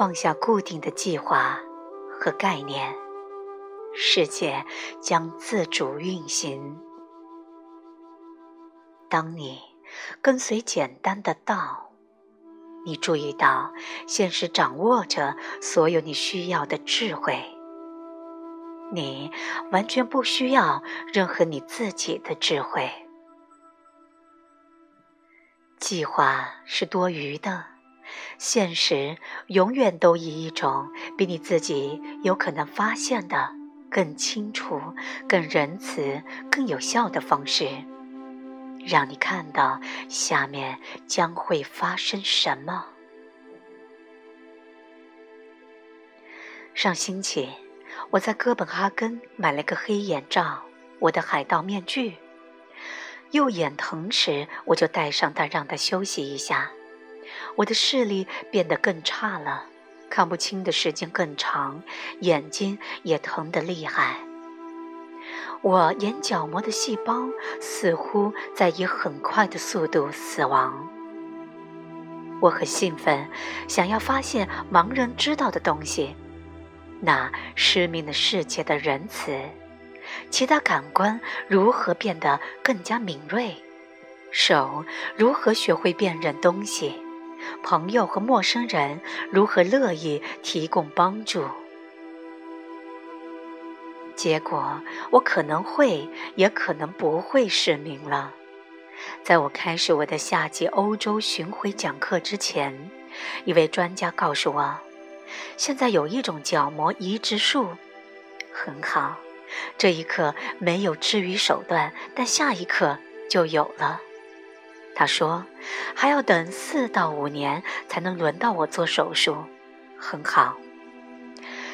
放下固定的计划和概念，世界将自主运行。当你跟随简单的道，你注意到现实掌握着所有你需要的智慧，你完全不需要任何你自己的智慧。计划是多余的。现实永远都以一种比你自己有可能发现的更清楚、更仁慈、更有效的方式，让你看到下面将会发生什么。上星期，我在哥本哈根买了个黑眼罩，我的海盗面具。右眼疼时，我就戴上它，让它休息一下。我的视力变得更差了，看不清的时间更长，眼睛也疼得厉害。我眼角膜的细胞似乎在以很快的速度死亡。我很兴奋，想要发现盲人知道的东西：那失明的世界的仁慈，其他感官如何变得更加敏锐，手如何学会辨认东西。朋友和陌生人如何乐意提供帮助？结果，我可能会，也可能不会失明了。在我开始我的夏季欧洲巡回讲课之前，一位专家告诉我，现在有一种角膜移植术，很好。这一刻没有治愈手段，但下一刻就有了。他说：“还要等四到五年才能轮到我做手术。”很好。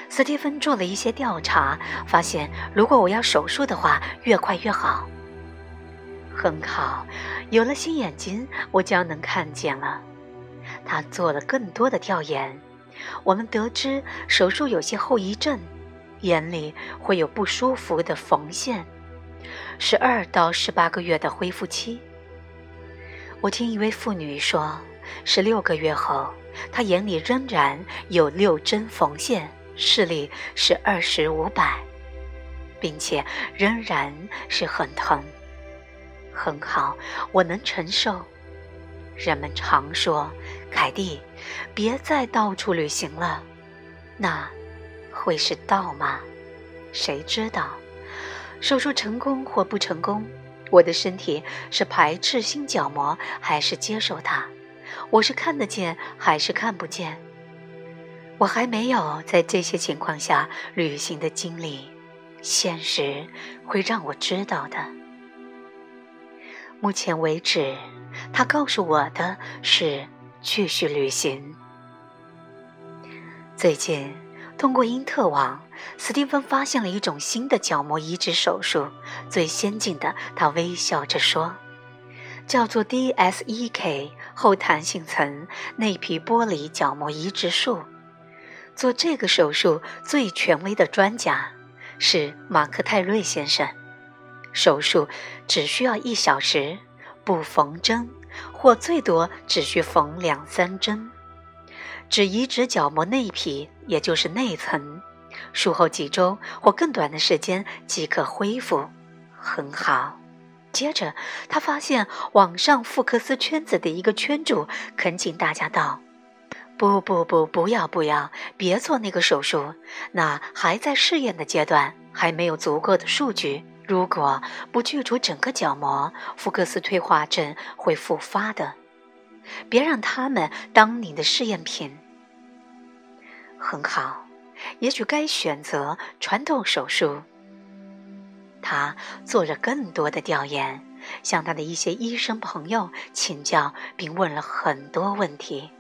斯蒂芬做了一些调查，发现如果我要手术的话，越快越好。很好，有了新眼睛，我将能看见了。他做了更多的调研，我们得知手术有些后遗症，眼里会有不舒服的缝线，十二到十八个月的恢复期。我听一位妇女说，十六个月后，她眼里仍然有六针缝线，视力是二十五百，并且仍然是很疼。很好，我能承受。人们常说：“凯蒂，别再到处旅行了。”那会是道吗？谁知道？手术成功或不成功？我的身体是排斥新角膜还是接受它？我是看得见还是看不见？我还没有在这些情况下旅行的经历，现实会让我知道的。目前为止，他告诉我的是继续旅行。最近，通过因特网。斯蒂芬发现了一种新的角膜移植手术，最先进的。他微笑着说：“叫做 DSEK 后弹性层内皮剥离角膜移植术。做这个手术最权威的专家是马克泰瑞先生。手术只需要一小时，不缝针，或最多只需缝两三针，只移植角膜内皮，也就是内层。”术后几周或更短的时间即可恢复，很好。接着，他发现网上福克斯圈子的一个圈主恳请大家道：“不不不，不要不要，别做那个手术，那还在试验的阶段，还没有足够的数据。如果不去除整个角膜，福克斯退化症会复发的。别让他们当你的试验品。”很好。也许该选择传统手术。他做了更多的调研，向他的一些医生朋友请教，并问了很多问题。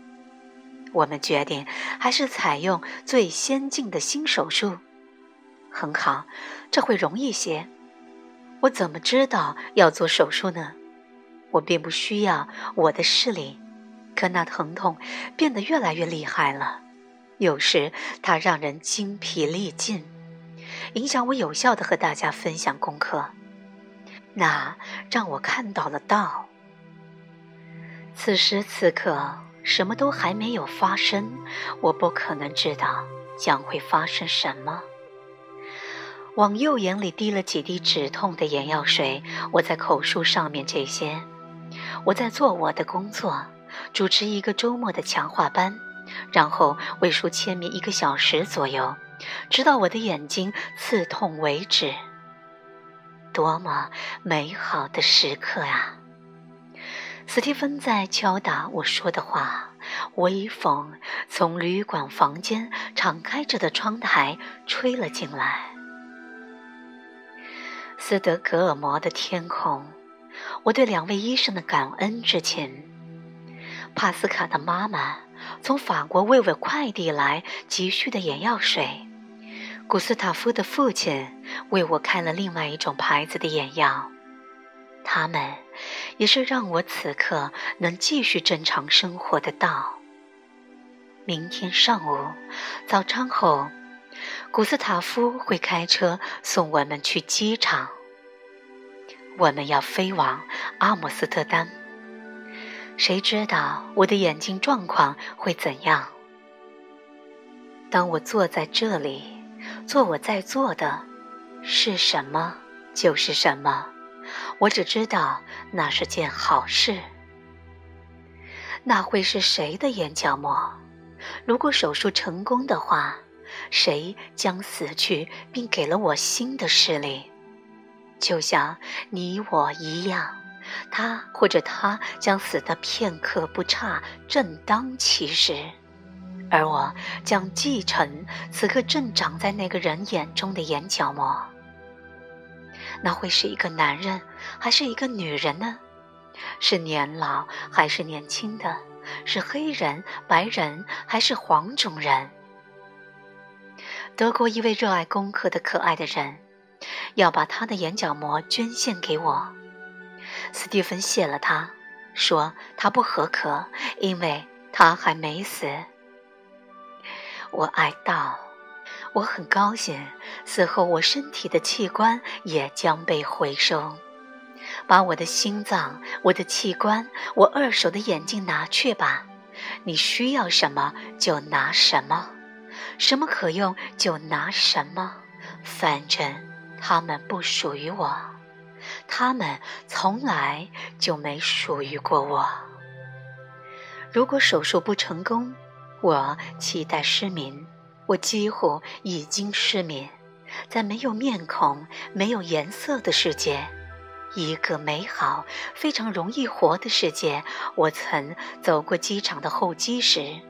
我们决定还是采用最先进的新手术。很好，这会容易些。我怎么知道要做手术呢？我并不需要我的视力，可那疼痛变得越来越厉害了。有时它让人精疲力尽，影响我有效的和大家分享功课。那让我看到了道。此时此刻，什么都还没有发生，我不可能知道将会发生什么。往右眼里滴了几滴止痛的眼药水，我在口述上面这些。我在做我的工作，主持一个周末的强化班，然后为书签名一个小时左右，直到我的眼睛刺痛为止。多么美好的时刻啊！斯蒂芬在敲打我说的话，微风从旅馆房间敞开着的窗台吹了进来。斯德哥尔摩的天空，我对两位医生的感恩之情。帕斯卡的妈妈从法国为我快递来急需的眼药水，古斯塔夫的父亲为我开了另外一种牌子的眼药。他们也是让我此刻能继续正常生活的道。明天上午早餐后。古斯塔夫会开车送我们去机场。我们要飞往阿姆斯特丹。谁知道我的眼睛状况会怎样？当我坐在这里，做我在做的，是什么就是什么。我只知道那是件好事。那会是谁的眼角膜？如果手术成功的话。谁将死去，并给了我新的视力，就像你我一样。他或者他将死的片刻不差，正当其时，而我将继承此刻正长在那个人眼中的眼角膜。那会是一个男人，还是一个女人呢？是年老还是年轻的？是黑人、白人还是黄种人？德国一位热爱功课的可爱的人，要把他的眼角膜捐献给我。斯蒂芬谢了他，说他不合格，因为他还没死。我哀悼，我很高兴，死后我身体的器官也将被回收。把我的心脏、我的器官、我二手的眼镜拿去吧。你需要什么就拿什么。什么可用就拿什么，反正他们不属于我，他们从来就没属于过我。如果手术不成功，我期待失明，我几乎已经失明，在没有面孔、没有颜色的世界，一个美好、非常容易活的世界。我曾走过机场的候机室。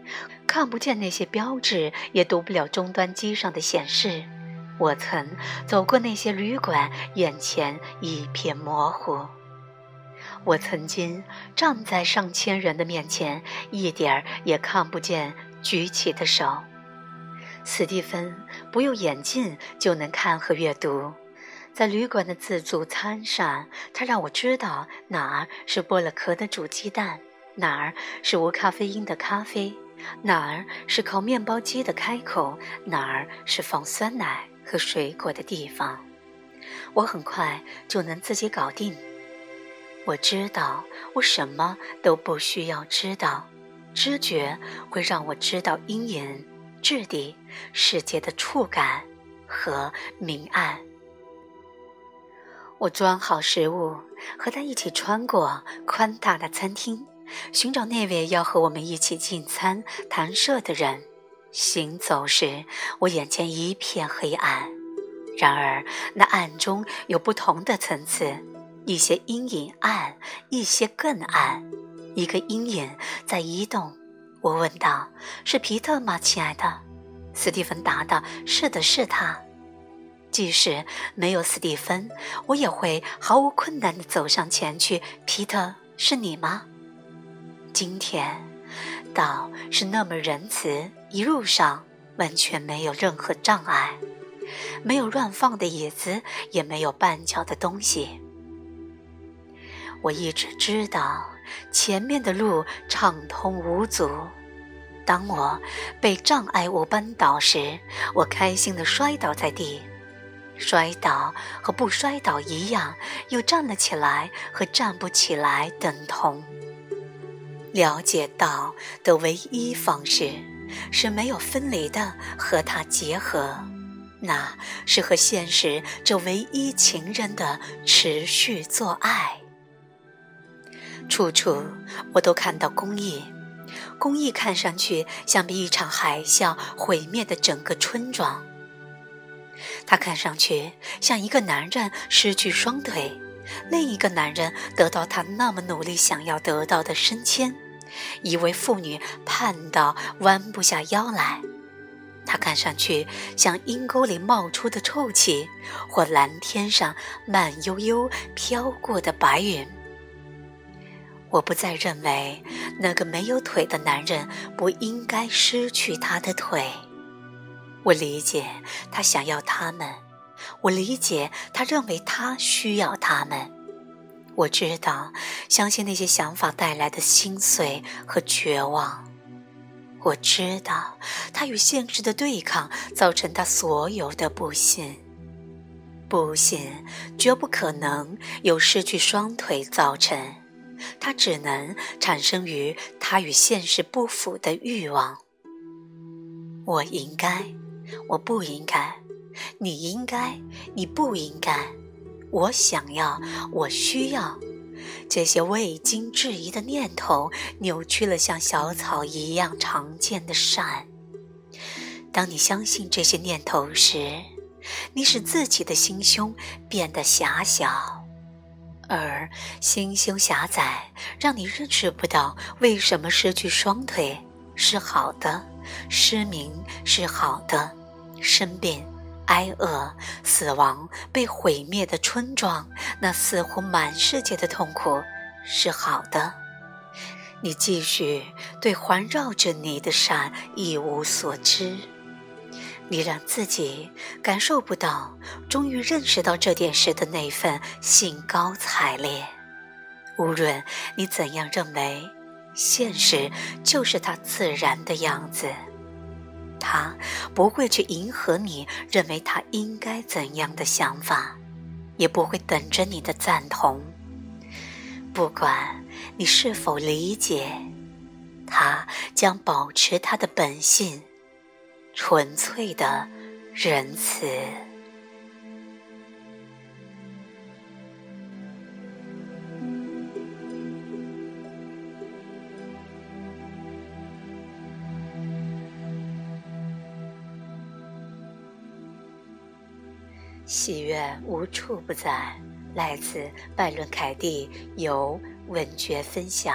看不见那些标志，也读不了终端机上的显示。我曾走过那些旅馆，眼前一片模糊。我曾经站在上千人的面前，一点儿也看不见举起的手。斯蒂芬不用眼镜就能看和阅读。在旅馆的自助餐上，他让我知道哪儿是剥了壳的煮鸡蛋，哪儿是无咖啡因的咖啡。哪儿是烤面包机的开口？哪儿是放酸奶和水果的地方？我很快就能自己搞定。我知道，我什么都不需要知道。知觉会让我知道阴影、质地、世界的触感和明暗。我装好食物，和他一起穿过宽大的餐厅。寻找那位要和我们一起进餐谈社的人。行走时，我眼前一片黑暗。然而，那暗中有不同的层次：一些阴影暗，一些更暗。一个阴影在移动。我问道：“是皮特吗，亲爱的？”斯蒂芬答道：“是的，是他。”即使没有斯蒂芬，我也会毫无困难地走上前去。皮特，是你吗？今天，道是那么仁慈，一路上完全没有任何障碍，没有乱放的椅子，也没有绊脚的东西。我一直知道前面的路畅通无阻。当我被障碍物绊倒时，我开心地摔倒在地。摔倒和不摔倒一样，又站了起来和站不起来等同。了解到的唯一方式，是没有分离的和他结合，那是和现实这唯一情人的持续做爱。处处我都看到公益，公益看上去像被一场海啸毁灭的整个村庄。他看上去像一个男人失去双腿。另一个男人得到他那么努力想要得到的升迁，一位妇女盼到弯不下腰来，她看上去像阴沟里冒出的臭气，或蓝天上慢悠悠飘过的白云。我不再认为那个没有腿的男人不应该失去他的腿，我理解他想要他们。我理解，他认为他需要他们。我知道，相信那些想法带来的心碎和绝望。我知道，他与现实的对抗造成他所有的不幸。不幸绝不可能由失去双腿造成，它只能产生于他与现实不符的欲望。我应该，我不应该。你应该，你不应该。我想要，我需要。这些未经质疑的念头，扭曲了像小草一样常见的善。当你相信这些念头时，你使自己的心胸变得狭小，而心胸狭窄，让你认识不到为什么失去双腿是好的，失明是好的，生病。挨饿、死亡、被毁灭的村庄，那似乎满世界的痛苦是好的。你继续对环绕着你的善一无所知，你让自己感受不到终于认识到这点时的那份兴高采烈。无论你怎样认为，现实就是它自然的样子。他不会去迎合你认为他应该怎样的想法，也不会等着你的赞同。不管你是否理解，他将保持他的本性，纯粹的仁慈。喜悦无处不在，来自拜伦·凯蒂，由文觉分享。